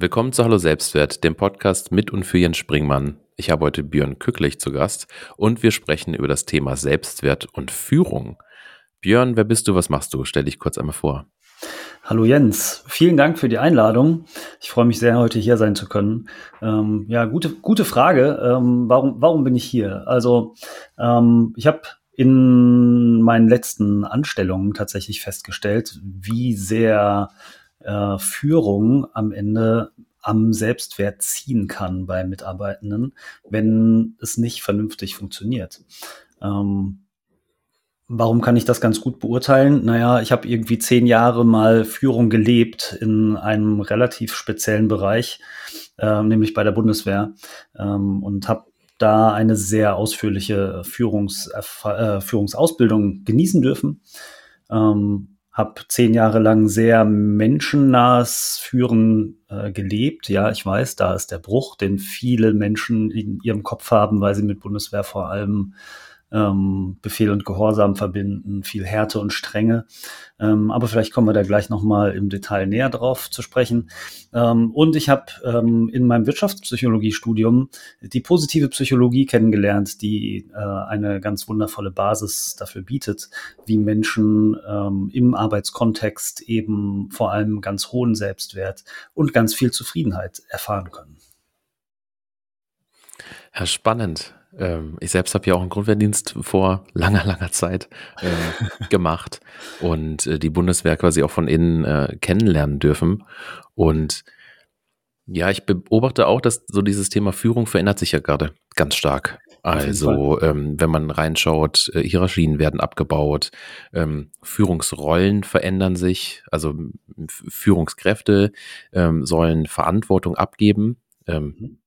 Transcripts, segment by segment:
Willkommen zu Hallo Selbstwert, dem Podcast mit und für Jens Springmann. Ich habe heute Björn Kücklich zu Gast und wir sprechen über das Thema Selbstwert und Führung. Björn, wer bist du, was machst du? Stell dich kurz einmal vor. Hallo Jens, vielen Dank für die Einladung. Ich freue mich sehr, heute hier sein zu können. Ähm, ja, gute, gute Frage. Ähm, warum, warum bin ich hier? Also, ähm, ich habe in meinen letzten Anstellungen tatsächlich festgestellt, wie sehr äh, Führung am Ende am Selbstwert ziehen kann bei Mitarbeitenden, wenn es nicht vernünftig funktioniert. Ähm, warum kann ich das ganz gut beurteilen? Naja, ich habe irgendwie zehn Jahre mal Führung gelebt in einem relativ speziellen Bereich, äh, nämlich bei der Bundeswehr ähm, und habe da eine sehr ausführliche Führungs, äh, Führungsausbildung genießen dürfen. Ähm, habe zehn Jahre lang sehr menschennahes Führen äh, gelebt. Ja, ich weiß, da ist der Bruch, den viele Menschen in ihrem Kopf haben, weil sie mit Bundeswehr vor allem ähm, Befehl und Gehorsam verbinden, viel Härte und Strenge. Ähm, aber vielleicht kommen wir da gleich nochmal im Detail näher drauf zu sprechen. Ähm, und ich habe ähm, in meinem Wirtschaftspsychologiestudium die positive Psychologie kennengelernt, die äh, eine ganz wundervolle Basis dafür bietet, wie Menschen ähm, im Arbeitskontext eben vor allem ganz hohen Selbstwert und ganz viel Zufriedenheit erfahren können. Ja, spannend. Ähm, ich selbst habe ja auch einen Grundwehrdienst vor langer, langer Zeit äh, gemacht und äh, die Bundeswehr quasi auch von innen äh, kennenlernen dürfen. Und ja, ich beobachte auch, dass so dieses Thema Führung verändert sich ja gerade ganz stark. Also, ähm, wenn man reinschaut, äh, Hierarchien werden abgebaut, ähm, Führungsrollen verändern sich, also Führungskräfte ähm, sollen Verantwortung abgeben. Ähm, mhm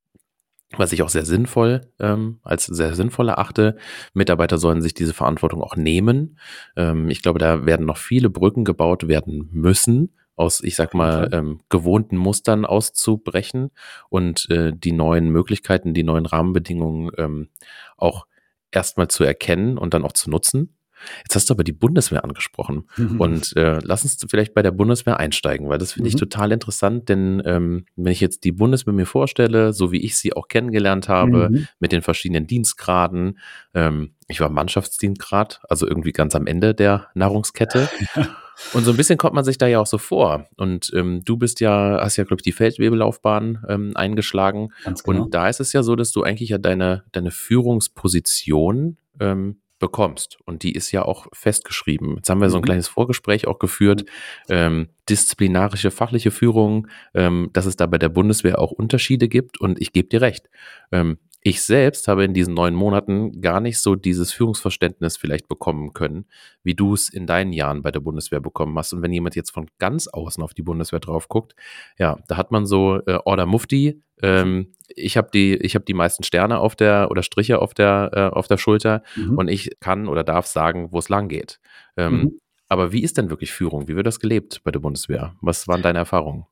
was ich auch sehr sinnvoll ähm, als sehr sinnvoll erachte. Mitarbeiter sollen sich diese Verantwortung auch nehmen. Ähm, ich glaube, da werden noch viele Brücken gebaut werden müssen, aus, ich sag mal, ähm, gewohnten Mustern auszubrechen und äh, die neuen Möglichkeiten, die neuen Rahmenbedingungen ähm, auch erstmal zu erkennen und dann auch zu nutzen. Jetzt hast du aber die Bundeswehr angesprochen. Mhm. Und äh, lass uns vielleicht bei der Bundeswehr einsteigen, weil das finde ich mhm. total interessant, denn ähm, wenn ich jetzt die Bundeswehr mir vorstelle, so wie ich sie auch kennengelernt habe, mhm. mit den verschiedenen Dienstgraden, ähm, ich war Mannschaftsdienstgrad, also irgendwie ganz am Ende der Nahrungskette. Und so ein bisschen kommt man sich da ja auch so vor. Und ähm, du bist ja, hast ja, glaube ich, die Feldwebellaufbahn ähm, eingeschlagen. Genau. Und da ist es ja so, dass du eigentlich ja deine, deine Führungsposition ähm, bekommst. Und die ist ja auch festgeschrieben. Jetzt haben wir so ein mhm. kleines Vorgespräch auch geführt. Ähm, disziplinarische, fachliche Führung, ähm, dass es da bei der Bundeswehr auch Unterschiede gibt. Und ich gebe dir recht. Ähm, ich selbst habe in diesen neun Monaten gar nicht so dieses Führungsverständnis vielleicht bekommen können, wie du es in deinen Jahren bei der Bundeswehr bekommen hast. Und wenn jemand jetzt von ganz außen auf die Bundeswehr drauf guckt, ja, da hat man so äh, Order Mufti. Ähm, ich habe die, ich habe die meisten Sterne auf der oder Striche auf der äh, auf der Schulter mhm. und ich kann oder darf sagen, wo es lang geht. Ähm, mhm. Aber wie ist denn wirklich Führung? Wie wird das gelebt bei der Bundeswehr? Was waren deine Erfahrungen?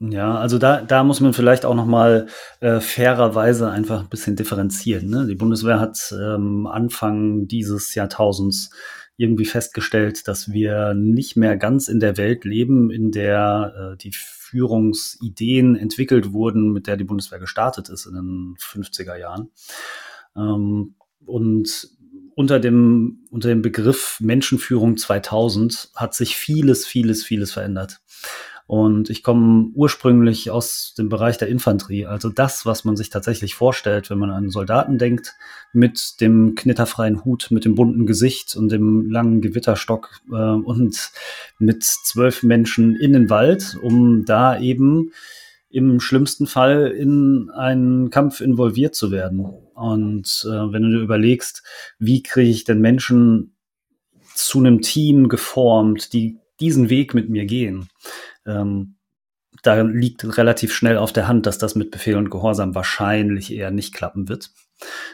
Ja, also da, da muss man vielleicht auch nochmal äh, fairerweise einfach ein bisschen differenzieren. Ne? Die Bundeswehr hat ähm, Anfang dieses Jahrtausends irgendwie festgestellt, dass wir nicht mehr ganz in der Welt leben, in der äh, die Führungsideen entwickelt wurden, mit der die Bundeswehr gestartet ist in den 50er Jahren. Ähm, und unter dem, unter dem Begriff Menschenführung 2000 hat sich vieles, vieles, vieles verändert. Und ich komme ursprünglich aus dem Bereich der Infanterie, also das, was man sich tatsächlich vorstellt, wenn man an Soldaten denkt, mit dem knitterfreien Hut, mit dem bunten Gesicht und dem langen Gewitterstock äh, und mit zwölf Menschen in den Wald, um da eben im schlimmsten Fall in einen Kampf involviert zu werden. Und äh, wenn du dir überlegst, wie kriege ich denn Menschen zu einem Team geformt, die diesen Weg mit mir gehen, ähm, da liegt relativ schnell auf der Hand, dass das mit Befehl und Gehorsam wahrscheinlich eher nicht klappen wird,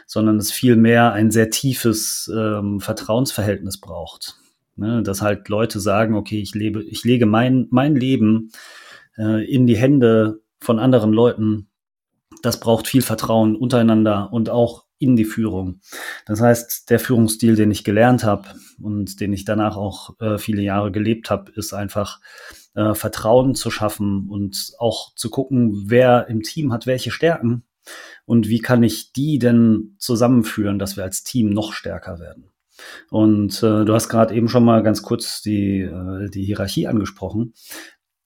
sondern es vielmehr ein sehr tiefes ähm, Vertrauensverhältnis braucht. Ne? Dass halt Leute sagen, okay, ich lebe, ich lege mein, mein Leben äh, in die Hände von anderen Leuten. Das braucht viel Vertrauen untereinander und auch in die Führung. Das heißt, der Führungsstil, den ich gelernt habe und den ich danach auch äh, viele Jahre gelebt habe, ist einfach äh, Vertrauen zu schaffen und auch zu gucken, wer im Team hat welche Stärken und wie kann ich die denn zusammenführen, dass wir als Team noch stärker werden. Und äh, du hast gerade eben schon mal ganz kurz die, äh, die Hierarchie angesprochen.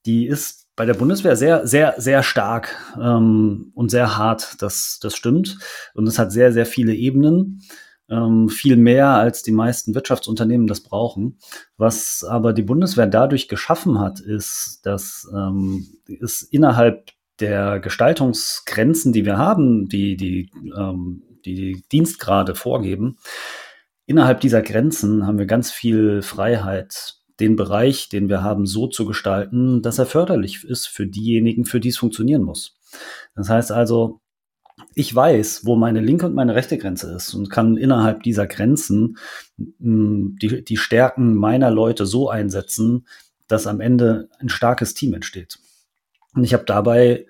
Die ist bei der Bundeswehr sehr, sehr, sehr stark ähm, und sehr hart. Das, das stimmt. Und es hat sehr, sehr viele Ebenen. Ähm, viel mehr als die meisten Wirtschaftsunternehmen das brauchen. Was aber die Bundeswehr dadurch geschaffen hat, ist, dass ähm, es innerhalb der Gestaltungsgrenzen, die wir haben, die die, ähm, die Dienstgrade vorgeben, innerhalb dieser Grenzen haben wir ganz viel Freiheit, den Bereich, den wir haben, so zu gestalten, dass er förderlich ist für diejenigen, für die es funktionieren muss. Das heißt also, ich weiß, wo meine linke und meine rechte Grenze ist und kann innerhalb dieser Grenzen hm, die, die Stärken meiner Leute so einsetzen, dass am Ende ein starkes Team entsteht. Und ich habe dabei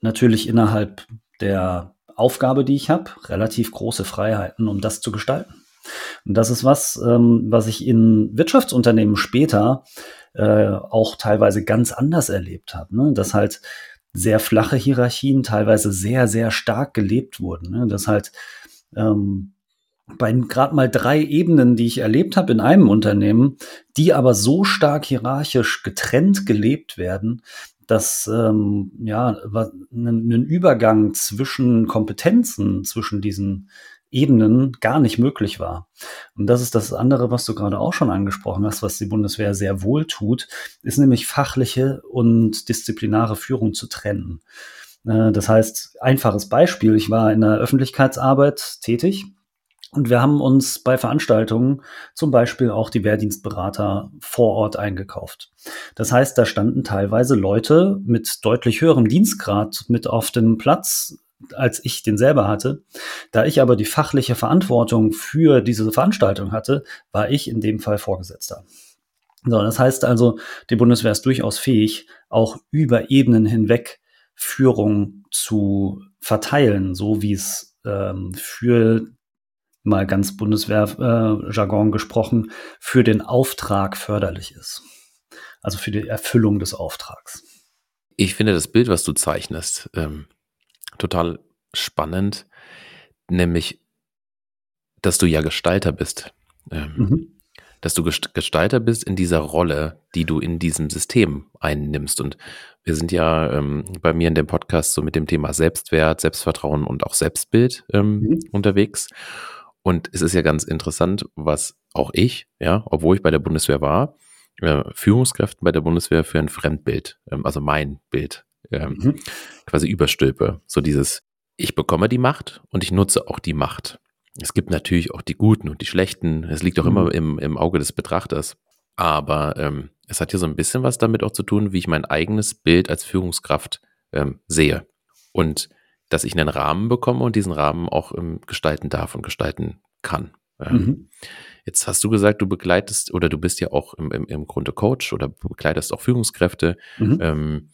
natürlich innerhalb der Aufgabe, die ich habe, relativ große Freiheiten, um das zu gestalten. Und das ist was, ähm, was ich in Wirtschaftsunternehmen später äh, auch teilweise ganz anders erlebt habe. Ne? Dass halt sehr flache Hierarchien teilweise sehr, sehr stark gelebt wurden. Ne? Dass halt ähm, bei gerade mal drei Ebenen, die ich erlebt habe in einem Unternehmen, die aber so stark hierarchisch getrennt gelebt werden, dass ähm, ja ein Übergang zwischen Kompetenzen zwischen diesen Ebenen gar nicht möglich war. Und das ist das andere, was du gerade auch schon angesprochen hast, was die Bundeswehr sehr wohl tut, ist nämlich fachliche und disziplinare Führung zu trennen. Äh, das heißt, einfaches Beispiel, ich war in der Öffentlichkeitsarbeit tätig und wir haben uns bei Veranstaltungen zum Beispiel auch die Wehrdienstberater vor Ort eingekauft. Das heißt, da standen teilweise Leute mit deutlich höherem Dienstgrad mit auf dem Platz, als ich den selber hatte. Da ich aber die fachliche Verantwortung für diese Veranstaltung hatte, war ich in dem Fall Vorgesetzter. So, das heißt also, die Bundeswehr ist durchaus fähig, auch über Ebenen hinweg Führung zu verteilen, so wie es ähm, für mal ganz Bundeswehr-Jargon äh, gesprochen, für den Auftrag förderlich ist. Also für die Erfüllung des Auftrags. Ich finde das Bild, was du zeichnest, ähm, total spannend, nämlich, dass du ja Gestalter bist. Ähm, mhm. Dass du Gestalter bist in dieser Rolle, die du in diesem System einnimmst. Und wir sind ja ähm, bei mir in dem Podcast so mit dem Thema Selbstwert, Selbstvertrauen und auch Selbstbild ähm, mhm. unterwegs. Und es ist ja ganz interessant, was auch ich, ja, obwohl ich bei der Bundeswehr war, äh, Führungskräften bei der Bundeswehr für ein Fremdbild, ähm, also mein Bild, ähm, mhm. quasi überstülpe. So dieses, ich bekomme die Macht und ich nutze auch die Macht. Es gibt natürlich auch die Guten und die Schlechten. Es liegt auch mhm. immer im, im Auge des Betrachters. Aber ähm, es hat ja so ein bisschen was damit auch zu tun, wie ich mein eigenes Bild als Führungskraft ähm, sehe. Und dass ich einen Rahmen bekomme und diesen Rahmen auch ähm, gestalten darf und gestalten kann. Ähm, mhm. Jetzt hast du gesagt, du begleitest oder du bist ja auch im, im, im Grunde Coach oder begleitest auch Führungskräfte, mhm.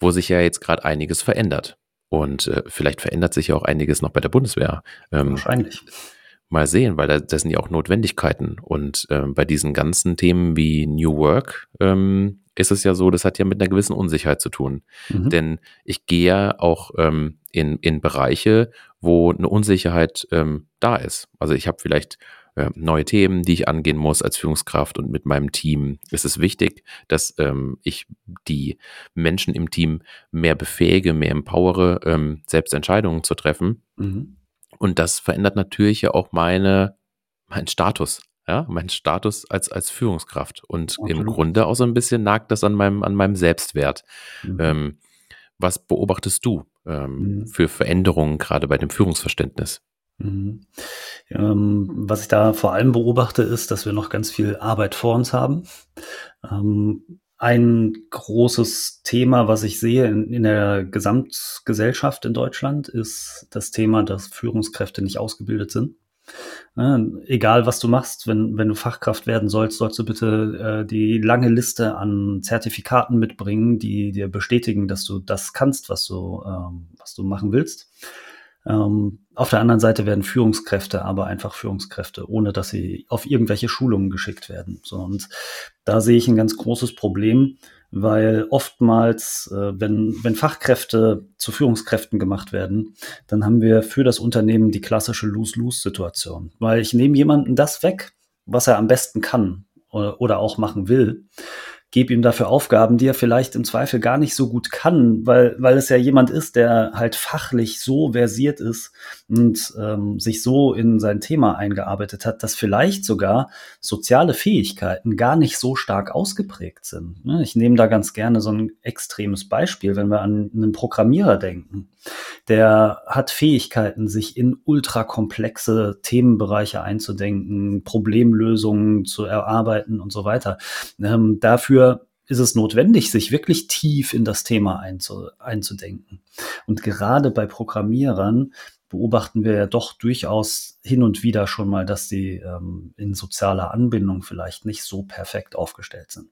Wo sich ja jetzt gerade einiges verändert. Und äh, vielleicht verändert sich ja auch einiges noch bei der Bundeswehr. Ähm, Wahrscheinlich. Mal sehen, weil da, das sind ja auch Notwendigkeiten. Und ähm, bei diesen ganzen Themen wie New Work ähm, ist es ja so, das hat ja mit einer gewissen Unsicherheit zu tun. Mhm. Denn ich gehe ja auch ähm, in, in Bereiche, wo eine Unsicherheit ähm, da ist. Also ich habe vielleicht äh, neue Themen, die ich angehen muss als Führungskraft und mit meinem Team. ist Es wichtig, dass ähm, ich die Menschen im Team mehr befähige, mehr empowere, ähm, selbst Entscheidungen zu treffen. Mhm. Und das verändert natürlich ja auch meine, meinen Status ja, mein Status als, als Führungskraft. Und Absolut. im Grunde auch so ein bisschen nagt das an meinem, an meinem Selbstwert. Mhm. Ähm, was beobachtest du ähm, mhm. für Veränderungen gerade bei dem Führungsverständnis? Mhm. Ähm, was ich da vor allem beobachte, ist, dass wir noch ganz viel Arbeit vor uns haben. Ähm, ein großes Thema, was ich sehe in, in, der Gesamtgesellschaft in Deutschland, ist das Thema, dass Führungskräfte nicht ausgebildet sind. Ne, egal, was du machst, wenn, wenn du Fachkraft werden sollst, sollst du bitte äh, die lange Liste an Zertifikaten mitbringen, die dir bestätigen, dass du das kannst, was du, ähm, was du machen willst. Ähm, auf der anderen Seite werden Führungskräfte aber einfach Führungskräfte, ohne dass sie auf irgendwelche Schulungen geschickt werden. So, und da sehe ich ein ganz großes Problem, weil oftmals, äh, wenn, wenn Fachkräfte zu Führungskräften gemacht werden, dann haben wir für das Unternehmen die klassische Lose-Lose-Situation. Weil ich nehme jemanden das weg, was er am besten kann oder, oder auch machen will gebe ihm dafür Aufgaben, die er vielleicht im Zweifel gar nicht so gut kann, weil, weil es ja jemand ist, der halt fachlich so versiert ist und ähm, sich so in sein Thema eingearbeitet hat, dass vielleicht sogar soziale Fähigkeiten gar nicht so stark ausgeprägt sind. Ne? Ich nehme da ganz gerne so ein extremes Beispiel, wenn wir an einen Programmierer denken. Der hat Fähigkeiten, sich in ultrakomplexe Themenbereiche einzudenken, Problemlösungen zu erarbeiten und so weiter. Ähm, dafür ist es notwendig, sich wirklich tief in das Thema einzu, einzudenken. Und gerade bei Programmierern beobachten wir ja doch durchaus hin und wieder schon mal, dass sie ähm, in sozialer Anbindung vielleicht nicht so perfekt aufgestellt sind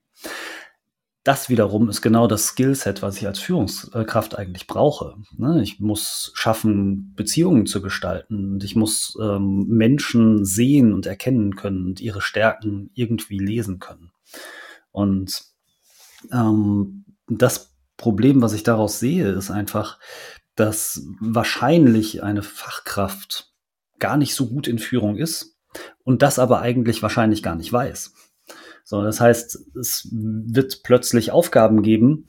das wiederum ist genau das Skillset, was ich als Führungskraft eigentlich brauche. Ne? Ich muss schaffen, Beziehungen zu gestalten und ich muss ähm, Menschen sehen und erkennen können und ihre Stärken irgendwie lesen können. Und ähm, das Problem, was ich daraus sehe, ist einfach, dass wahrscheinlich eine Fachkraft gar nicht so gut in Führung ist und das aber eigentlich wahrscheinlich gar nicht weiß. So, das heißt, es wird plötzlich Aufgaben geben,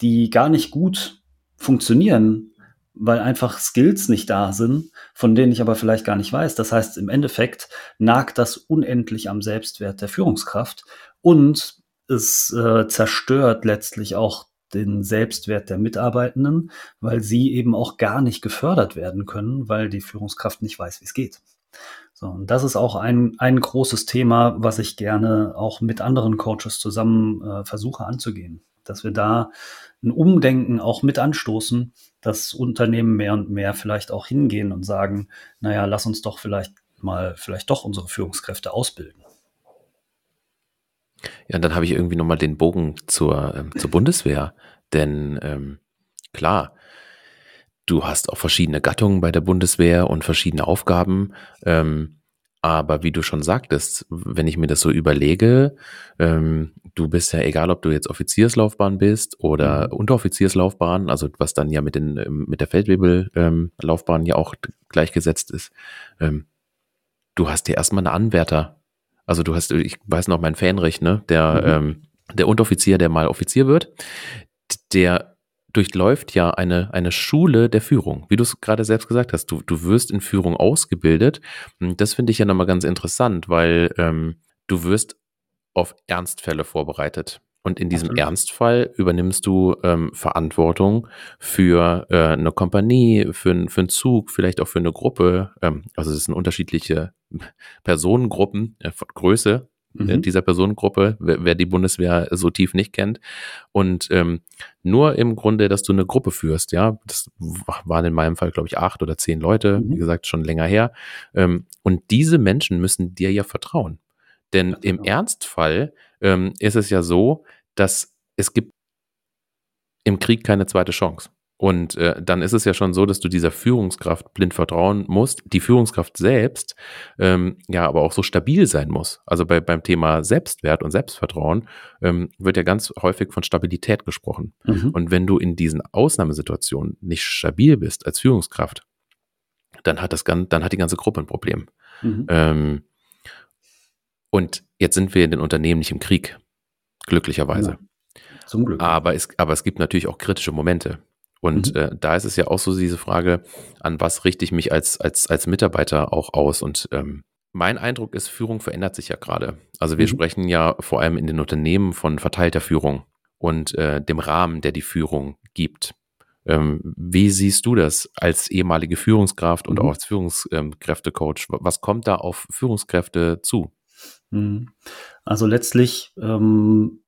die gar nicht gut funktionieren, weil einfach Skills nicht da sind, von denen ich aber vielleicht gar nicht weiß. Das heißt, im Endeffekt nagt das unendlich am Selbstwert der Führungskraft und es äh, zerstört letztlich auch den Selbstwert der Mitarbeitenden, weil sie eben auch gar nicht gefördert werden können, weil die Führungskraft nicht weiß, wie es geht. So, und das ist auch ein, ein großes Thema, was ich gerne auch mit anderen Coaches zusammen äh, versuche anzugehen. Dass wir da ein Umdenken auch mit anstoßen, dass Unternehmen mehr und mehr vielleicht auch hingehen und sagen, naja, lass uns doch vielleicht mal, vielleicht doch unsere Führungskräfte ausbilden. Ja, und dann habe ich irgendwie nochmal den Bogen zur, ähm, zur Bundeswehr. Denn ähm, klar, Du hast auch verschiedene Gattungen bei der Bundeswehr und verschiedene Aufgaben. Ähm, aber wie du schon sagtest, wenn ich mir das so überlege, ähm, du bist ja egal, ob du jetzt Offizierslaufbahn bist oder mhm. Unteroffizierslaufbahn, also was dann ja mit, den, ähm, mit der Feldwebellaufbahn ähm, ja auch gleichgesetzt ist. Ähm, du hast ja erstmal eine Anwärter. Also du hast, ich weiß noch, mein Fähnrich, ne, der, mhm. ähm, der Unteroffizier, der mal Offizier wird, der durchläuft ja eine, eine Schule der Führung. Wie du es gerade selbst gesagt hast, du, du wirst in Führung ausgebildet. Das finde ich ja nochmal ganz interessant, weil ähm, du wirst auf Ernstfälle vorbereitet. Und in diesem Absolut. Ernstfall übernimmst du ähm, Verantwortung für äh, eine Kompanie, für, für einen Zug, vielleicht auch für eine Gruppe. Ähm, also es sind unterschiedliche Personengruppen äh, von Größe mhm. dieser Personengruppe, wer, wer, die Bundeswehr so tief nicht kennt. Und ähm, nur im Grunde, dass du eine Gruppe führst, ja, das waren in meinem Fall, glaube ich, acht oder zehn Leute, mhm. wie gesagt, schon länger her. Ähm, und diese Menschen müssen dir ja vertrauen. Denn im genau. Ernstfall ähm, ist es ja so, dass es gibt im Krieg keine zweite Chance. Und äh, dann ist es ja schon so, dass du dieser Führungskraft blind vertrauen musst. Die Führungskraft selbst ähm, ja aber auch so stabil sein muss. Also bei, beim Thema Selbstwert und Selbstvertrauen ähm, wird ja ganz häufig von Stabilität gesprochen. Mhm. Und wenn du in diesen Ausnahmesituationen nicht stabil bist als Führungskraft, dann hat das dann hat die ganze Gruppe ein Problem. Mhm. Ähm, und jetzt sind wir in den Unternehmen nicht im Krieg, glücklicherweise. Ja. Zum Glück. Aber es, aber es gibt natürlich auch kritische Momente. Und mhm. äh, da ist es ja auch so diese Frage, an was richte ich mich als, als, als Mitarbeiter auch aus? Und ähm, mein Eindruck ist, Führung verändert sich ja gerade. Also wir mhm. sprechen ja vor allem in den Unternehmen von verteilter Führung und äh, dem Rahmen, der die Führung gibt. Ähm, wie siehst du das als ehemalige Führungskraft und mhm. auch als Führungskräftecoach? Was kommt da auf Führungskräfte zu? Mhm. Also letztlich, ähm,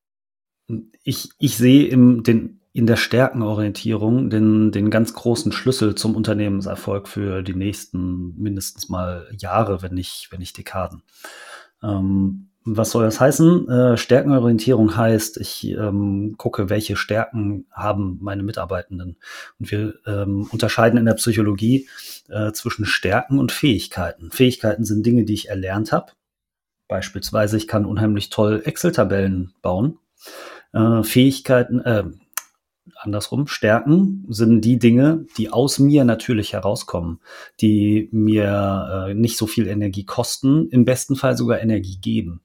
ich, ich sehe im, den, in der Stärkenorientierung den, den ganz großen Schlüssel zum Unternehmenserfolg für die nächsten mindestens mal Jahre, wenn nicht, wenn nicht Dekaden. Ähm, was soll das heißen? Äh, Stärkenorientierung heißt, ich ähm, gucke, welche Stärken haben meine Mitarbeitenden. Und wir ähm, unterscheiden in der Psychologie äh, zwischen Stärken und Fähigkeiten. Fähigkeiten sind Dinge, die ich erlernt habe. Beispielsweise, ich kann unheimlich toll Excel-Tabellen bauen. Äh, Fähigkeiten, äh, andersrum, Stärken sind die Dinge, die aus mir natürlich herauskommen, die mir äh, nicht so viel Energie kosten, im besten Fall sogar Energie geben.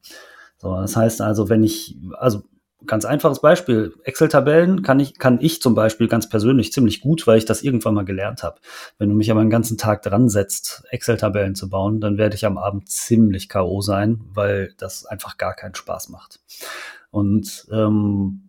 So, das heißt also, wenn ich, also ganz einfaches Beispiel, Excel-Tabellen kann ich, kann ich zum Beispiel ganz persönlich ziemlich gut, weil ich das irgendwann mal gelernt habe. Wenn du mich aber einen ganzen Tag dran setzt, Excel-Tabellen zu bauen, dann werde ich am Abend ziemlich K.O. sein, weil das einfach gar keinen Spaß macht. Und ähm,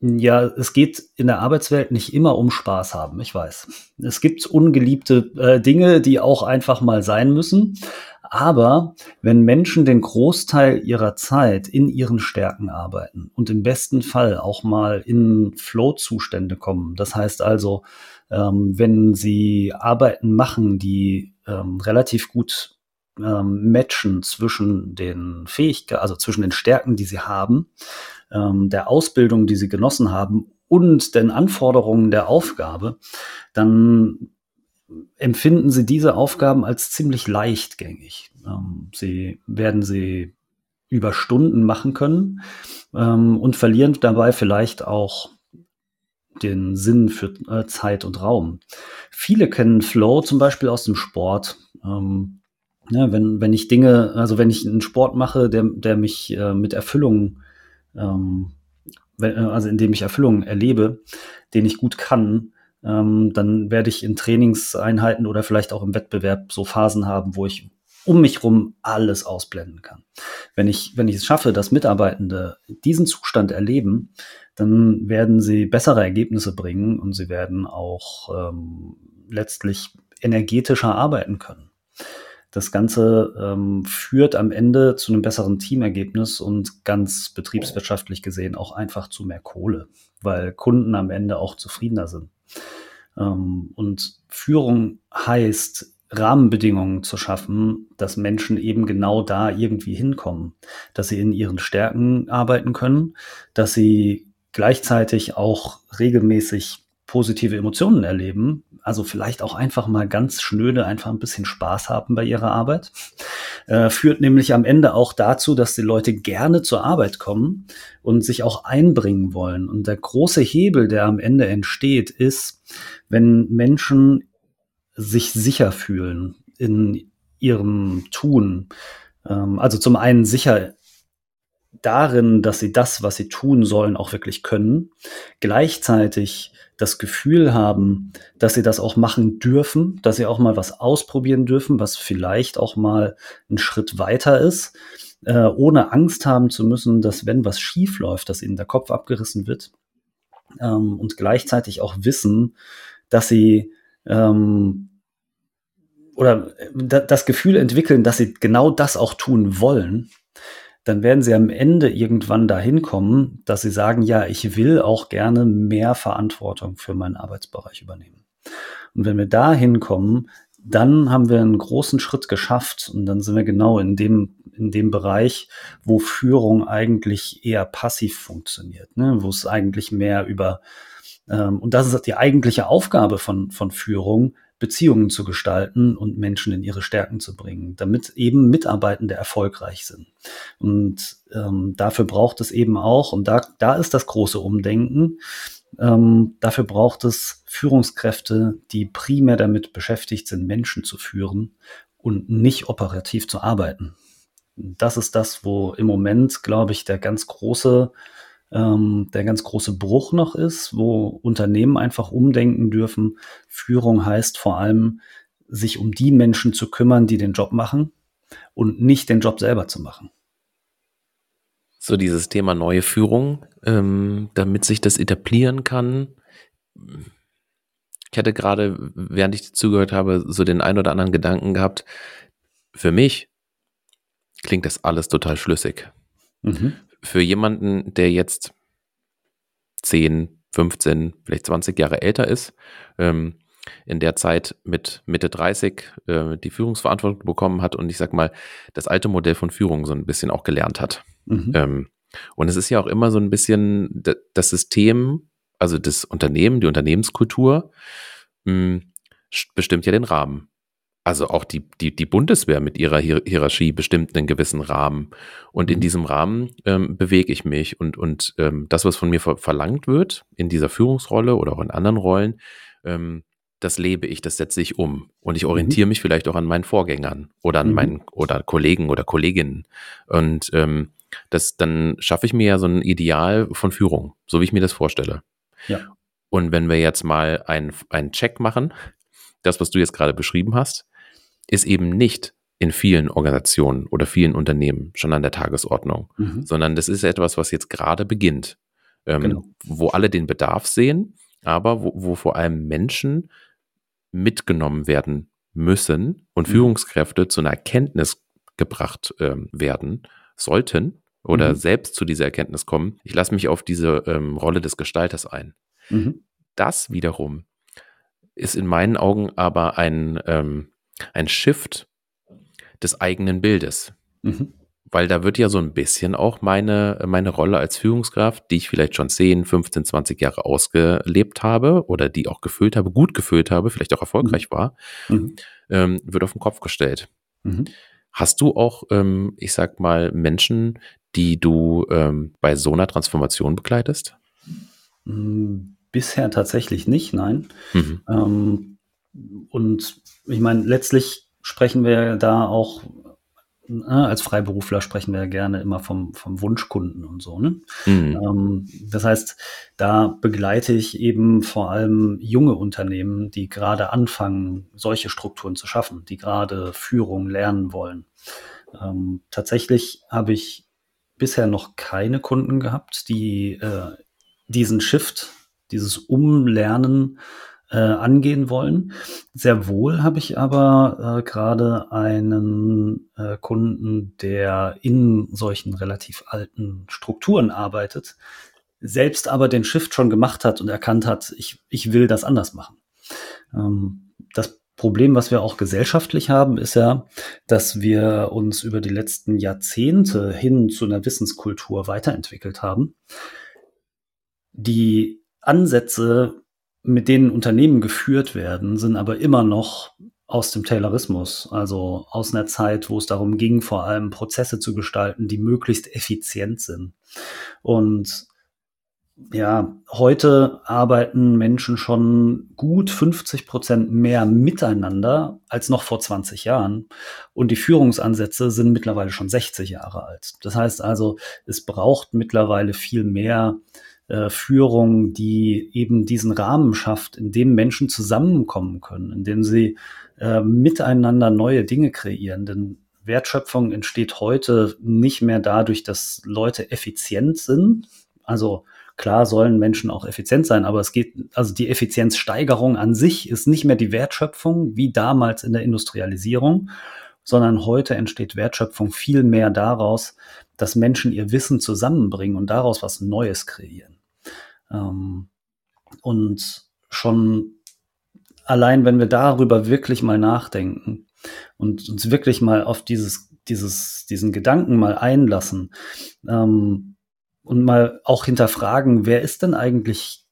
ja, es geht in der Arbeitswelt nicht immer um Spaß haben, ich weiß. Es gibt ungeliebte äh, Dinge, die auch einfach mal sein müssen. Aber wenn Menschen den Großteil ihrer Zeit in ihren Stärken arbeiten und im besten Fall auch mal in Flow-Zustände kommen, das heißt also, ähm, wenn sie Arbeiten machen, die ähm, relativ gut ähm, matchen zwischen den Fähigkeiten, also zwischen den Stärken, die sie haben, ähm, der Ausbildung, die sie genossen haben und den Anforderungen der Aufgabe, dann empfinden sie diese Aufgaben als ziemlich leichtgängig. Ähm, sie werden sie über Stunden machen können ähm, und verlieren dabei vielleicht auch den Sinn für äh, Zeit und Raum. Viele kennen Flow zum Beispiel aus dem Sport. Ähm, ja, wenn, wenn ich Dinge, also wenn ich einen Sport mache, der, der mich äh, mit Erfüllung ähm, wenn, äh, also indem ich Erfüllung erlebe, den ich gut kann, ähm, dann werde ich in Trainingseinheiten oder vielleicht auch im Wettbewerb so Phasen haben, wo ich um mich rum alles ausblenden kann. Wenn ich, wenn ich es schaffe, dass Mitarbeitende diesen Zustand erleben, dann werden sie bessere Ergebnisse bringen und sie werden auch ähm, letztlich energetischer arbeiten können. Das Ganze ähm, führt am Ende zu einem besseren Teamergebnis und ganz betriebswirtschaftlich gesehen auch einfach zu mehr Kohle, weil Kunden am Ende auch zufriedener sind. Ähm, und Führung heißt, Rahmenbedingungen zu schaffen, dass Menschen eben genau da irgendwie hinkommen, dass sie in ihren Stärken arbeiten können, dass sie gleichzeitig auch regelmäßig positive Emotionen erleben, also vielleicht auch einfach mal ganz schnöde, einfach ein bisschen Spaß haben bei ihrer Arbeit, äh, führt nämlich am Ende auch dazu, dass die Leute gerne zur Arbeit kommen und sich auch einbringen wollen. Und der große Hebel, der am Ende entsteht, ist, wenn Menschen sich sicher fühlen in ihrem Tun. Ähm, also zum einen sicher darin, dass sie das, was sie tun sollen, auch wirklich können. Gleichzeitig das Gefühl haben, dass sie das auch machen dürfen, dass sie auch mal was ausprobieren dürfen, was vielleicht auch mal ein Schritt weiter ist, äh, ohne Angst haben zu müssen, dass wenn was schief läuft, dass ihnen der Kopf abgerissen wird ähm, und gleichzeitig auch wissen, dass sie ähm, oder äh, das Gefühl entwickeln, dass sie genau das auch tun wollen, dann werden sie am Ende irgendwann dahin kommen, dass sie sagen, ja, ich will auch gerne mehr Verantwortung für meinen Arbeitsbereich übernehmen. Und wenn wir dahin kommen, dann haben wir einen großen Schritt geschafft und dann sind wir genau in dem, in dem Bereich, wo Führung eigentlich eher passiv funktioniert, ne? wo es eigentlich mehr über, ähm, und das ist die eigentliche Aufgabe von, von Führung, Beziehungen zu gestalten und Menschen in ihre Stärken zu bringen, damit eben Mitarbeitende erfolgreich sind. Und ähm, dafür braucht es eben auch, und da, da ist das große Umdenken, ähm, dafür braucht es Führungskräfte, die primär damit beschäftigt sind, Menschen zu führen und nicht operativ zu arbeiten. Das ist das, wo im Moment, glaube ich, der ganz große ähm, der ganz große Bruch noch ist, wo Unternehmen einfach umdenken dürfen. Führung heißt vor allem, sich um die Menschen zu kümmern, die den Job machen und nicht den Job selber zu machen. So dieses Thema neue Führung, ähm, damit sich das etablieren kann. Ich hatte gerade, während ich zugehört habe, so den ein oder anderen Gedanken gehabt. Für mich klingt das alles total schlüssig. Mhm für jemanden, der jetzt 10, 15, vielleicht 20 Jahre älter ist, ähm, in der Zeit mit Mitte 30 äh, die Führungsverantwortung bekommen hat und ich sag mal, das alte Modell von Führung so ein bisschen auch gelernt hat. Mhm. Ähm, und es ist ja auch immer so ein bisschen das System, also das Unternehmen, die Unternehmenskultur, mh, hm, bestimmt ja den Rahmen. Also auch die, die, die Bundeswehr mit ihrer Hier Hierarchie bestimmt einen gewissen Rahmen. Und in mhm. diesem Rahmen ähm, bewege ich mich. Und, und ähm, das, was von mir ver verlangt wird, in dieser Führungsrolle oder auch in anderen Rollen, ähm, das lebe ich, das setze ich um. Und ich orientiere mhm. mich vielleicht auch an meinen Vorgängern oder an mhm. meinen oder Kollegen oder Kolleginnen. Und ähm, das, dann schaffe ich mir ja so ein Ideal von Führung, so wie ich mir das vorstelle. Ja. Und wenn wir jetzt mal einen Check machen, das, was du jetzt gerade beschrieben hast, ist eben nicht in vielen Organisationen oder vielen Unternehmen schon an der Tagesordnung, mhm. sondern das ist etwas, was jetzt gerade beginnt, ähm, genau. wo alle den Bedarf sehen, aber wo, wo, vor allem Menschen mitgenommen werden müssen und mhm. Führungskräfte zu einer Erkenntnis gebracht ähm, werden sollten oder mhm. selbst zu dieser Erkenntnis kommen. Ich lasse mich auf diese ähm, Rolle des Gestalters ein. Mhm. Das wiederum ist in meinen Augen aber ein, ähm, ein Shift des eigenen Bildes. Mhm. Weil da wird ja so ein bisschen auch meine, meine Rolle als Führungskraft, die ich vielleicht schon 10, 15, 20 Jahre ausgelebt habe oder die auch gefüllt habe, gut gefüllt habe, vielleicht auch erfolgreich mhm. war, mhm. Ähm, wird auf den Kopf gestellt. Mhm. Hast du auch, ähm, ich sag mal, Menschen, die du ähm, bei so einer Transformation begleitest? Hm, bisher tatsächlich nicht, nein. Mhm. Und ich meine, letztlich sprechen wir da auch, äh, als Freiberufler sprechen wir ja gerne immer vom, vom Wunschkunden und so. Ne? Mhm. Ähm, das heißt, da begleite ich eben vor allem junge Unternehmen, die gerade anfangen, solche Strukturen zu schaffen, die gerade Führung lernen wollen. Ähm, tatsächlich habe ich bisher noch keine Kunden gehabt, die äh, diesen Shift dieses Umlernen äh, angehen wollen. Sehr wohl habe ich aber äh, gerade einen äh, Kunden, der in solchen relativ alten Strukturen arbeitet, selbst aber den Shift schon gemacht hat und erkannt hat, ich, ich will das anders machen. Ähm, das Problem, was wir auch gesellschaftlich haben, ist ja, dass wir uns über die letzten Jahrzehnte hin zu einer Wissenskultur weiterentwickelt haben, die Ansätze, mit denen Unternehmen geführt werden, sind aber immer noch aus dem Taylorismus, also aus einer Zeit, wo es darum ging, vor allem Prozesse zu gestalten, die möglichst effizient sind. Und ja, heute arbeiten Menschen schon gut 50 Prozent mehr miteinander als noch vor 20 Jahren. Und die Führungsansätze sind mittlerweile schon 60 Jahre alt. Das heißt also, es braucht mittlerweile viel mehr äh, Führung, die eben diesen Rahmen schafft, in dem Menschen zusammenkommen können, in dem sie äh, miteinander neue Dinge kreieren. Denn Wertschöpfung entsteht heute nicht mehr dadurch, dass Leute effizient sind. Also klar sollen Menschen auch effizient sein, aber es geht, also die Effizienzsteigerung an sich ist nicht mehr die Wertschöpfung wie damals in der Industrialisierung, sondern heute entsteht Wertschöpfung viel mehr daraus, dass Menschen ihr Wissen zusammenbringen und daraus was Neues kreieren. Ähm, und schon allein, wenn wir darüber wirklich mal nachdenken und uns wirklich mal auf dieses, dieses, diesen Gedanken mal einlassen ähm, und mal auch hinterfragen, wer ist denn eigentlich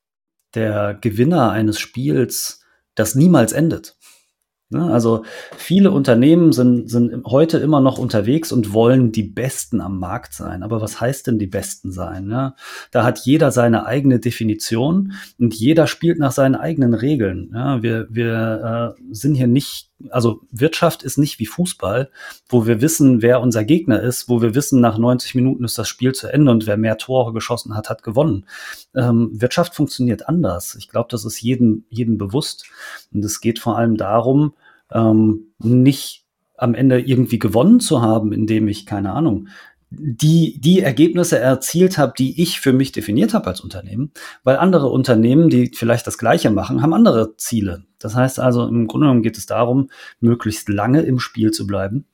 der Gewinner eines Spiels, das niemals endet? Ne? Also viele Unternehmen sind, sind heute immer noch unterwegs und wollen die Besten am Markt sein. Aber was heißt denn die Besten sein? Ja, da hat jeder seine eigene Definition und jeder spielt nach seinen eigenen Regeln. Ja, wir wir äh, sind hier nicht, also Wirtschaft ist nicht wie Fußball, wo wir wissen, wer unser Gegner ist, wo wir wissen, nach 90 Minuten ist das Spiel zu Ende und wer mehr Tore geschossen hat, hat gewonnen. Ähm, Wirtschaft funktioniert anders. Ich glaube, das ist jedem, jedem bewusst. Und es geht vor allem darum, ähm, nicht am Ende irgendwie gewonnen zu haben, indem ich, keine Ahnung, die, die Ergebnisse erzielt habe, die ich für mich definiert habe als Unternehmen, weil andere Unternehmen, die vielleicht das Gleiche machen, haben andere Ziele. Das heißt also, im Grunde genommen geht es darum, möglichst lange im Spiel zu bleiben,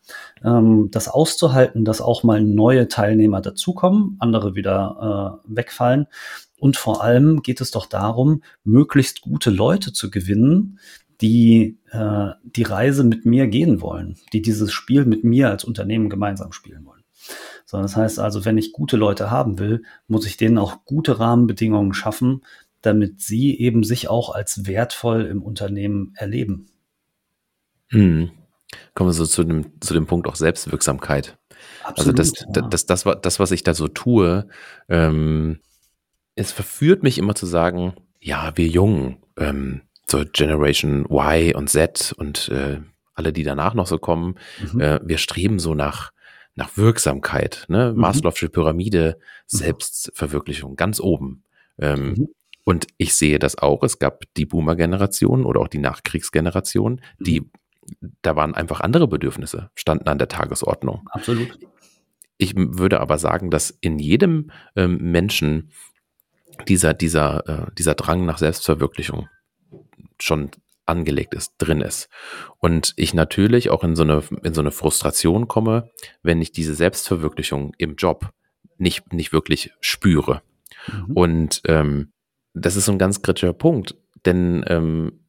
ähm, das auszuhalten, dass auch mal neue Teilnehmer dazukommen, andere wieder äh, wegfallen. Und vor allem geht es doch darum, möglichst gute Leute zu gewinnen, die äh, die Reise mit mir gehen wollen, die dieses Spiel mit mir als Unternehmen gemeinsam spielen wollen. So, das heißt also, wenn ich gute Leute haben will, muss ich denen auch gute Rahmenbedingungen schaffen, damit sie eben sich auch als wertvoll im Unternehmen erleben. Hm. Kommen wir so zu dem, zu dem Punkt auch Selbstwirksamkeit. Absolut, also das, ja. das, das, das, das, was ich da so tue, ähm, es verführt mich immer zu sagen, ja, wir Jungen, ähm, so Generation Y und Z und äh, alle, die danach noch so kommen, mhm. äh, wir streben so nach, nach Wirksamkeit, ne? Mhm. Maslow'sche Pyramide, mhm. Selbstverwirklichung, ganz oben. Ähm, mhm. Und ich sehe das auch. Es gab die Boomer-Generation oder auch die Nachkriegsgeneration, die, mhm. da waren einfach andere Bedürfnisse, standen an der Tagesordnung. Absolut. Ich würde aber sagen, dass in jedem ähm, Menschen dieser, dieser, äh, dieser Drang nach Selbstverwirklichung schon angelegt ist, drin ist. Und ich natürlich auch in so eine, in so eine Frustration komme, wenn ich diese Selbstverwirklichung im Job nicht, nicht wirklich spüre. Mhm. Und ähm, das ist so ein ganz kritischer Punkt, denn ähm,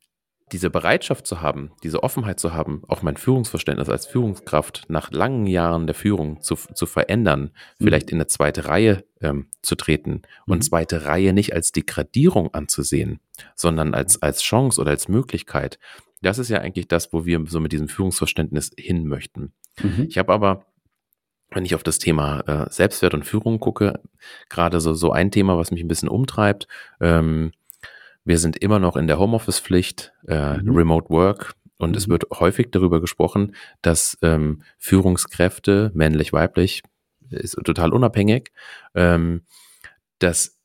diese Bereitschaft zu haben, diese Offenheit zu haben, auch mein Führungsverständnis als Führungskraft nach langen Jahren der Führung zu, zu verändern, mhm. vielleicht in eine zweite Reihe ähm, zu treten und mhm. zweite Reihe nicht als Degradierung anzusehen, sondern als, als Chance oder als Möglichkeit. Das ist ja eigentlich das, wo wir so mit diesem Führungsverständnis hin möchten. Mhm. Ich habe aber wenn ich auf das Thema äh, Selbstwert und Führung gucke, gerade so, so ein Thema, was mich ein bisschen umtreibt. Ähm, wir sind immer noch in der Homeoffice-Pflicht, äh, mhm. Remote Work. Und mhm. es wird häufig darüber gesprochen, dass ähm, Führungskräfte, männlich, weiblich, ist total unabhängig, ähm, dass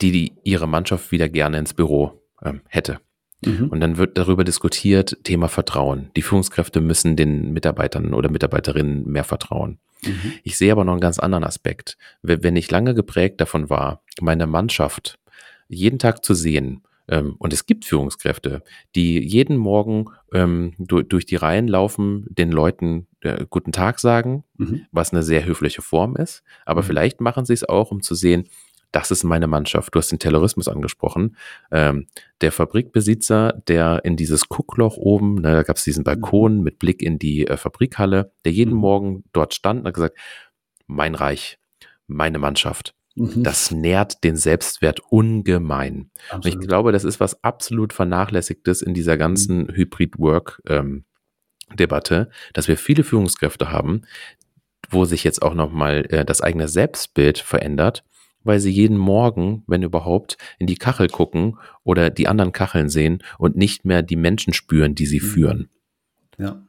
die, die ihre Mannschaft wieder gerne ins Büro ähm, hätte. Mhm. Und dann wird darüber diskutiert, Thema Vertrauen. Die Führungskräfte müssen den Mitarbeitern oder Mitarbeiterinnen mehr vertrauen. Mhm. Ich sehe aber noch einen ganz anderen Aspekt. Wenn ich lange geprägt davon war, meine Mannschaft jeden Tag zu sehen, und es gibt Führungskräfte, die jeden Morgen ähm, durch, die Reihen laufen, den Leuten äh, guten Tag sagen, mhm. was eine sehr höfliche Form ist. Aber mhm. vielleicht machen sie es auch, um zu sehen, das ist meine Mannschaft. Du hast den Terrorismus angesprochen. Ähm, der Fabrikbesitzer, der in dieses Guckloch oben, ne, da gab es diesen Balkon mit Blick in die äh, Fabrikhalle, der jeden mhm. Morgen dort stand und hat gesagt, mein Reich, meine Mannschaft. Mhm. Das nährt den Selbstwert ungemein. Und ich glaube, das ist was absolut Vernachlässigtes in dieser ganzen mhm. Hybrid-Work-Debatte, ähm, dass wir viele Führungskräfte haben, wo sich jetzt auch nochmal äh, das eigene Selbstbild verändert, weil sie jeden Morgen, wenn überhaupt, in die Kachel gucken oder die anderen Kacheln sehen und nicht mehr die Menschen spüren, die sie mhm. führen. Ja.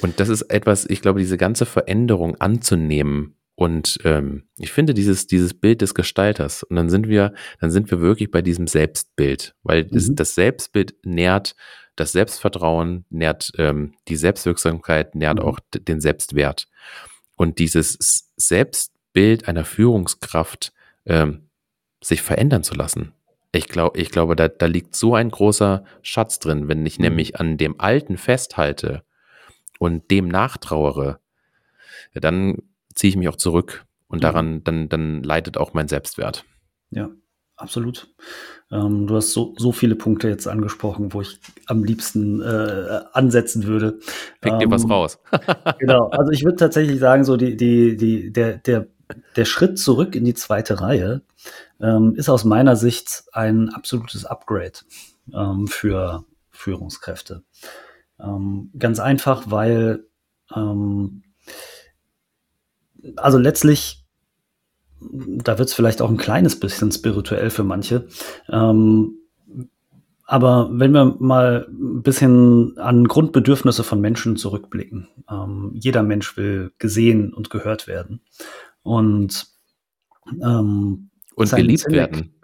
Und das ist etwas, ich glaube, diese ganze Veränderung anzunehmen, und ähm, ich finde dieses, dieses Bild des Gestalters, und dann sind wir, dann sind wir wirklich bei diesem Selbstbild, weil das, mhm. das Selbstbild nährt das Selbstvertrauen, nährt ähm, die Selbstwirksamkeit, nährt mhm. auch den Selbstwert. Und dieses Selbstbild einer Führungskraft ähm, sich verändern zu lassen. Ich glaube, ich glaube, da, da liegt so ein großer Schatz drin, wenn ich mhm. nämlich an dem Alten festhalte und dem nachtrauere, dann ziehe ich mich auch zurück und daran, dann, dann leidet auch mein Selbstwert. Ja, absolut. Ähm, du hast so, so viele Punkte jetzt angesprochen, wo ich am liebsten äh, ansetzen würde. Pick ähm, dir was ähm, raus. genau, also ich würde tatsächlich sagen, so die, die, die, der, der, der Schritt zurück in die zweite Reihe ähm, ist aus meiner Sicht ein absolutes Upgrade ähm, für Führungskräfte. Ähm, ganz einfach, weil ähm, also letztlich, da wird es vielleicht auch ein kleines bisschen spirituell für manche. Ähm, aber wenn wir mal ein bisschen an Grundbedürfnisse von Menschen zurückblicken, ähm, jeder Mensch will gesehen und gehört werden. Und, ähm, und geliebt werden.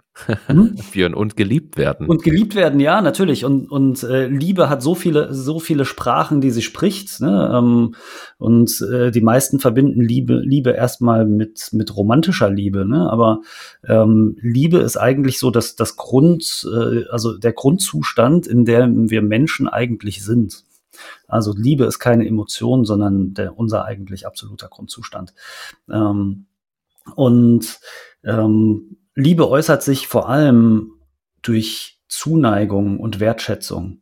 Hm? Björn, und geliebt werden. Und geliebt werden, ja, natürlich. Und, und äh, Liebe hat so viele, so viele Sprachen, die sie spricht. Ne? Ähm, und äh, die meisten verbinden Liebe, Liebe erstmal mit, mit romantischer Liebe. Ne? Aber ähm, Liebe ist eigentlich so dass das Grund, äh, also der Grundzustand, in dem wir Menschen eigentlich sind. Also Liebe ist keine Emotion, sondern der, unser eigentlich absoluter Grundzustand. Ähm, und ähm, Liebe äußert sich vor allem durch Zuneigung und Wertschätzung.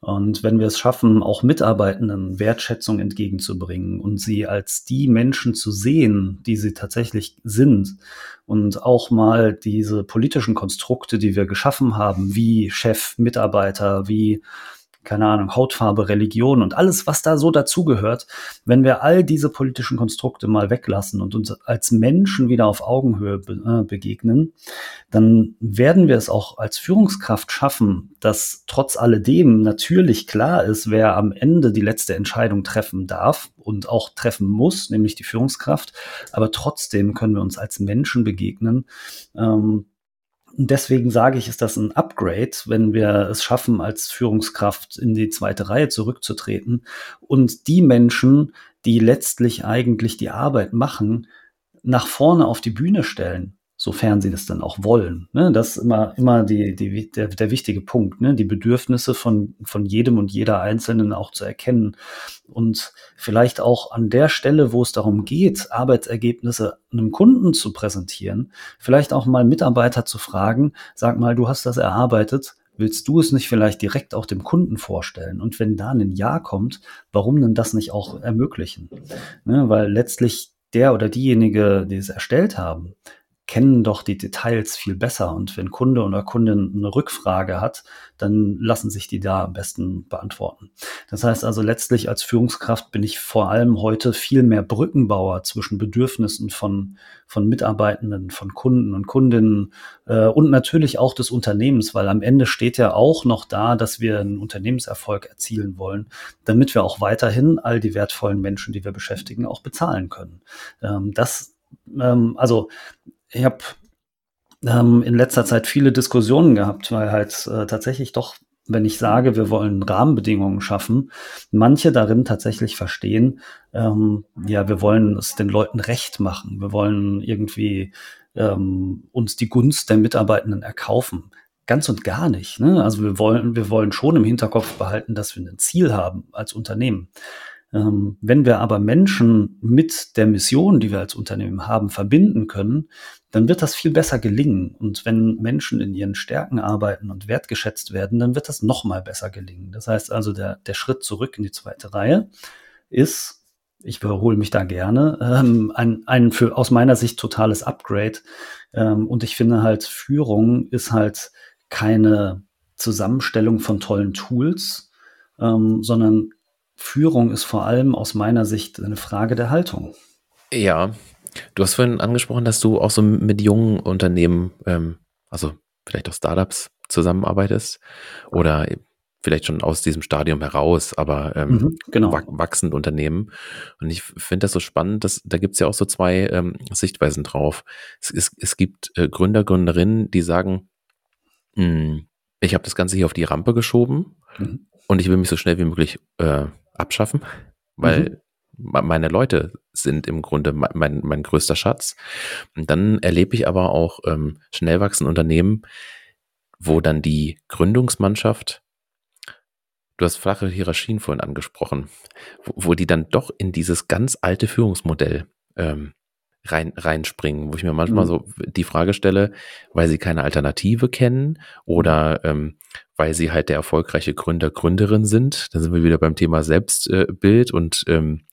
Und wenn wir es schaffen, auch Mitarbeitenden Wertschätzung entgegenzubringen und sie als die Menschen zu sehen, die sie tatsächlich sind und auch mal diese politischen Konstrukte, die wir geschaffen haben, wie Chef, Mitarbeiter, wie keine Ahnung, Hautfarbe, Religion und alles, was da so dazugehört, wenn wir all diese politischen Konstrukte mal weglassen und uns als Menschen wieder auf Augenhöhe be äh, begegnen, dann werden wir es auch als Führungskraft schaffen, dass trotz alledem natürlich klar ist, wer am Ende die letzte Entscheidung treffen darf und auch treffen muss, nämlich die Führungskraft. Aber trotzdem können wir uns als Menschen begegnen. Ähm, und deswegen sage ich, ist das ein Upgrade, wenn wir es schaffen, als Führungskraft in die zweite Reihe zurückzutreten und die Menschen, die letztlich eigentlich die Arbeit machen, nach vorne auf die Bühne stellen sofern sie das dann auch wollen. Ne? Das ist immer, immer die, die, der, der wichtige Punkt, ne? die Bedürfnisse von, von jedem und jeder Einzelnen auch zu erkennen und vielleicht auch an der Stelle, wo es darum geht, Arbeitsergebnisse einem Kunden zu präsentieren, vielleicht auch mal Mitarbeiter zu fragen, sag mal, du hast das erarbeitet, willst du es nicht vielleicht direkt auch dem Kunden vorstellen? Und wenn da ein Ja kommt, warum denn das nicht auch ermöglichen? Ne? Weil letztlich der oder diejenige, die es erstellt haben, kennen doch die Details viel besser. Und wenn Kunde oder Kundin eine Rückfrage hat, dann lassen sich die da am besten beantworten. Das heißt also letztlich als Führungskraft bin ich vor allem heute viel mehr Brückenbauer zwischen Bedürfnissen von, von Mitarbeitenden, von Kunden und Kundinnen äh, und natürlich auch des Unternehmens, weil am Ende steht ja auch noch da, dass wir einen Unternehmenserfolg erzielen wollen, damit wir auch weiterhin all die wertvollen Menschen, die wir beschäftigen, auch bezahlen können. Ähm, das ähm, also ich habe ähm, in letzter Zeit viele Diskussionen gehabt, weil halt äh, tatsächlich doch, wenn ich sage, wir wollen Rahmenbedingungen schaffen, manche darin tatsächlich verstehen, ähm, ja, wir wollen es den Leuten recht machen, wir wollen irgendwie ähm, uns die Gunst der Mitarbeitenden erkaufen. Ganz und gar nicht. Ne? Also wir wollen, wir wollen schon im Hinterkopf behalten, dass wir ein Ziel haben als Unternehmen. Ähm, wenn wir aber Menschen mit der Mission, die wir als Unternehmen haben, verbinden können, dann wird das viel besser gelingen. Und wenn Menschen in ihren Stärken arbeiten und wertgeschätzt werden, dann wird das noch mal besser gelingen. Das heißt also, der, der Schritt zurück in die zweite Reihe ist, ich wiederhole mich da gerne, ähm, ein, ein für aus meiner Sicht totales Upgrade. Ähm, und ich finde halt, Führung ist halt keine Zusammenstellung von tollen Tools, ähm, sondern Führung ist vor allem aus meiner Sicht eine Frage der Haltung. Ja, du hast vorhin angesprochen, dass du auch so mit jungen Unternehmen, ähm, also vielleicht auch Startups zusammenarbeitest oder vielleicht schon aus diesem Stadium heraus, aber ähm, mhm, genau. wachsend Unternehmen. Und ich finde das so spannend, dass da gibt es ja auch so zwei ähm, Sichtweisen drauf. Es, es, es gibt äh, Gründer, Gründerinnen, die sagen, hm, ich habe das Ganze hier auf die Rampe geschoben mhm. und ich will mich so schnell wie möglich äh, abschaffen, weil mhm. Meine Leute sind im Grunde mein, mein größter Schatz. Und dann erlebe ich aber auch ähm, schnell wachsende Unternehmen, wo dann die Gründungsmannschaft, du hast flache Hierarchien vorhin angesprochen, wo, wo die dann doch in dieses ganz alte Führungsmodell ähm, rein, reinspringen, wo ich mir manchmal mhm. so die Frage stelle, weil sie keine Alternative kennen oder ähm, weil sie halt der erfolgreiche Gründer, Gründerin sind. Da sind wir wieder beim Thema Selbstbild äh, und ähm,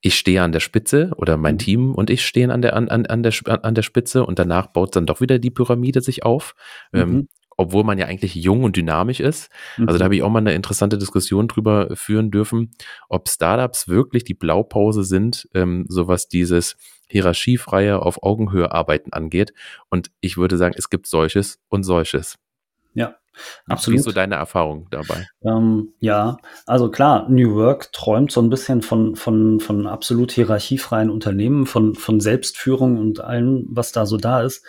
ich stehe an der Spitze oder mein mhm. Team und ich stehen an der, an, an, der, an der Spitze und danach baut dann doch wieder die Pyramide sich auf. Ähm, mhm. Ähm, obwohl man ja eigentlich jung und dynamisch ist. Also da mhm. habe ich auch mal eine interessante Diskussion drüber führen dürfen, ob Startups wirklich die Blaupause sind, ähm, so was dieses hierarchiefreie auf Augenhöhe arbeiten angeht. Und ich würde sagen, es gibt solches und solches. Ja, absolut. Wie ist so deine Erfahrung dabei? Ähm, ja, also klar, New Work träumt so ein bisschen von, von, von absolut hierarchiefreien Unternehmen, von, von Selbstführung und allem, was da so da ist.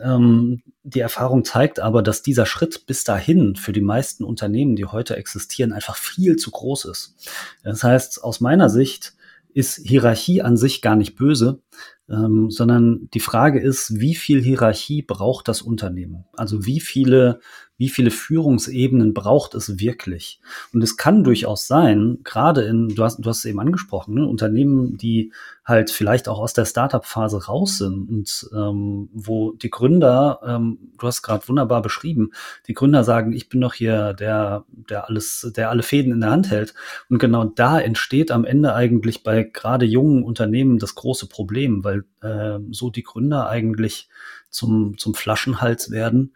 Ähm, die Erfahrung zeigt aber, dass dieser Schritt bis dahin für die meisten Unternehmen, die heute existieren, einfach viel zu groß ist. Das heißt, aus meiner Sicht ist Hierarchie an sich gar nicht böse, ähm, sondern die Frage ist, wie viel Hierarchie braucht das Unternehmen? Also wie viele wie viele Führungsebenen braucht es wirklich? Und es kann durchaus sein, gerade in, du hast, du hast es eben angesprochen, ne, Unternehmen, die halt vielleicht auch aus der Startup-Phase raus sind und ähm, wo die Gründer, ähm, du hast gerade wunderbar beschrieben, die Gründer sagen, ich bin doch hier der, der alles, der alle Fäden in der Hand hält. Und genau da entsteht am Ende eigentlich bei gerade jungen Unternehmen das große Problem, weil äh, so die Gründer eigentlich zum, zum Flaschenhals werden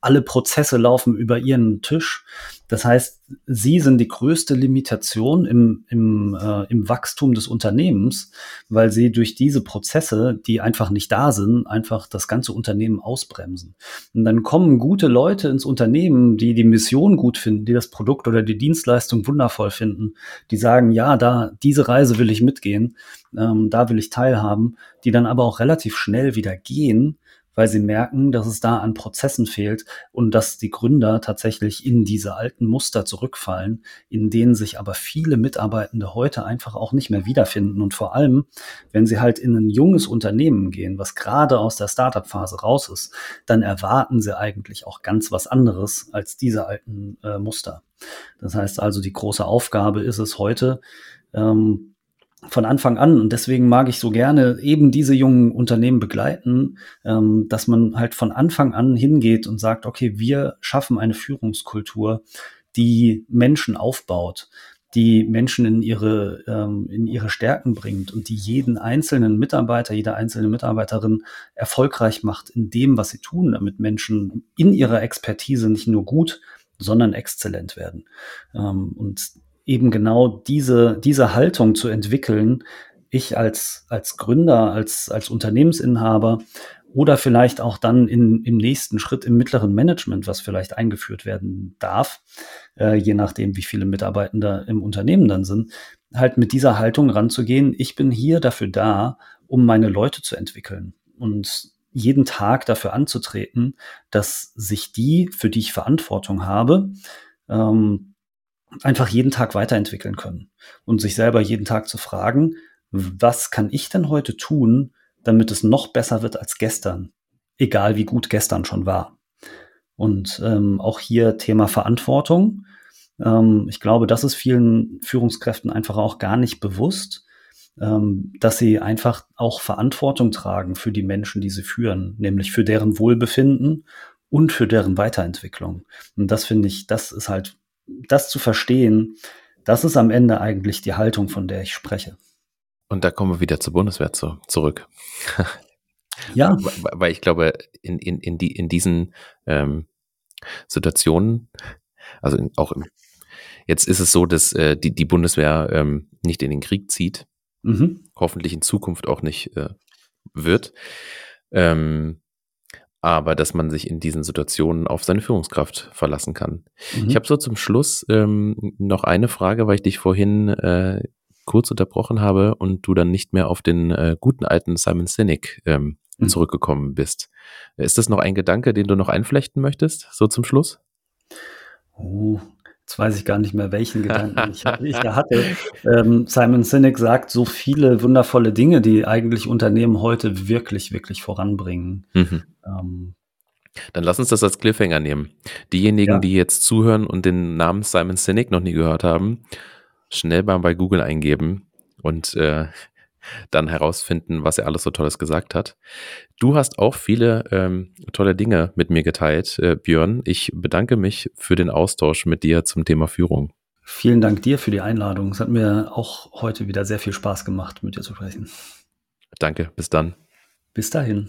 alle Prozesse laufen über ihren Tisch. Das heißt, sie sind die größte Limitation im, im, äh, im Wachstum des Unternehmens, weil sie durch diese Prozesse, die einfach nicht da sind, einfach das ganze Unternehmen ausbremsen. Und dann kommen gute Leute ins Unternehmen, die die Mission gut finden, die das Produkt oder die Dienstleistung wundervoll finden, die sagen, ja, da, diese Reise will ich mitgehen, ähm, da will ich teilhaben, die dann aber auch relativ schnell wieder gehen, weil sie merken, dass es da an Prozessen fehlt und dass die Gründer tatsächlich in diese alten Muster zurückfallen, in denen sich aber viele Mitarbeitende heute einfach auch nicht mehr wiederfinden. Und vor allem, wenn sie halt in ein junges Unternehmen gehen, was gerade aus der Startup-Phase raus ist, dann erwarten sie eigentlich auch ganz was anderes als diese alten äh, Muster. Das heißt also, die große Aufgabe ist es heute, ähm, von Anfang an, und deswegen mag ich so gerne eben diese jungen Unternehmen begleiten, ähm, dass man halt von Anfang an hingeht und sagt, okay, wir schaffen eine Führungskultur, die Menschen aufbaut, die Menschen in ihre, ähm, in ihre Stärken bringt und die jeden einzelnen Mitarbeiter, jede einzelne Mitarbeiterin erfolgreich macht in dem, was sie tun, damit Menschen in ihrer Expertise nicht nur gut, sondern exzellent werden. Ähm, und eben genau diese, diese Haltung zu entwickeln, ich als, als Gründer, als, als Unternehmensinhaber oder vielleicht auch dann in, im nächsten Schritt im mittleren Management, was vielleicht eingeführt werden darf, äh, je nachdem, wie viele Mitarbeitende im Unternehmen dann sind, halt mit dieser Haltung ranzugehen, ich bin hier dafür da, um meine Leute zu entwickeln und jeden Tag dafür anzutreten, dass sich die, für die ich Verantwortung habe, ähm, einfach jeden Tag weiterentwickeln können und sich selber jeden Tag zu fragen, was kann ich denn heute tun, damit es noch besser wird als gestern, egal wie gut gestern schon war. Und ähm, auch hier Thema Verantwortung. Ähm, ich glaube, das ist vielen Führungskräften einfach auch gar nicht bewusst, ähm, dass sie einfach auch Verantwortung tragen für die Menschen, die sie führen, nämlich für deren Wohlbefinden und für deren Weiterentwicklung. Und das finde ich, das ist halt das zu verstehen, das ist am Ende eigentlich die Haltung, von der ich spreche. Und da kommen wir wieder zur Bundeswehr zu, zurück. ja. Weil ich glaube, in, in, in, die, in diesen ähm, Situationen, also in, auch im, jetzt ist es so, dass äh, die, die Bundeswehr ähm, nicht in den Krieg zieht, mhm. hoffentlich in Zukunft auch nicht äh, wird. Ähm, aber dass man sich in diesen Situationen auf seine Führungskraft verlassen kann. Mhm. Ich habe so zum Schluss ähm, noch eine Frage, weil ich dich vorhin äh, kurz unterbrochen habe und du dann nicht mehr auf den äh, guten alten Simon Sinek ähm, mhm. zurückgekommen bist. Ist das noch ein Gedanke, den du noch einflechten möchtest, so zum Schluss? Oh, Jetzt weiß ich gar nicht mehr, welchen Gedanken ich, ich da hatte. Ähm, Simon Sinek sagt so viele wundervolle Dinge, die eigentlich Unternehmen heute wirklich, wirklich voranbringen. Mhm. Ähm, Dann lass uns das als Cliffhanger nehmen. Diejenigen, ja. die jetzt zuhören und den Namen Simon Sinek noch nie gehört haben, schnell mal bei Google eingeben und äh, dann herausfinden, was er alles so Tolles gesagt hat. Du hast auch viele ähm, tolle Dinge mit mir geteilt, äh, Björn. Ich bedanke mich für den Austausch mit dir zum Thema Führung. Vielen Dank dir für die Einladung. Es hat mir auch heute wieder sehr viel Spaß gemacht, mit dir zu sprechen. Danke, bis dann. Bis dahin.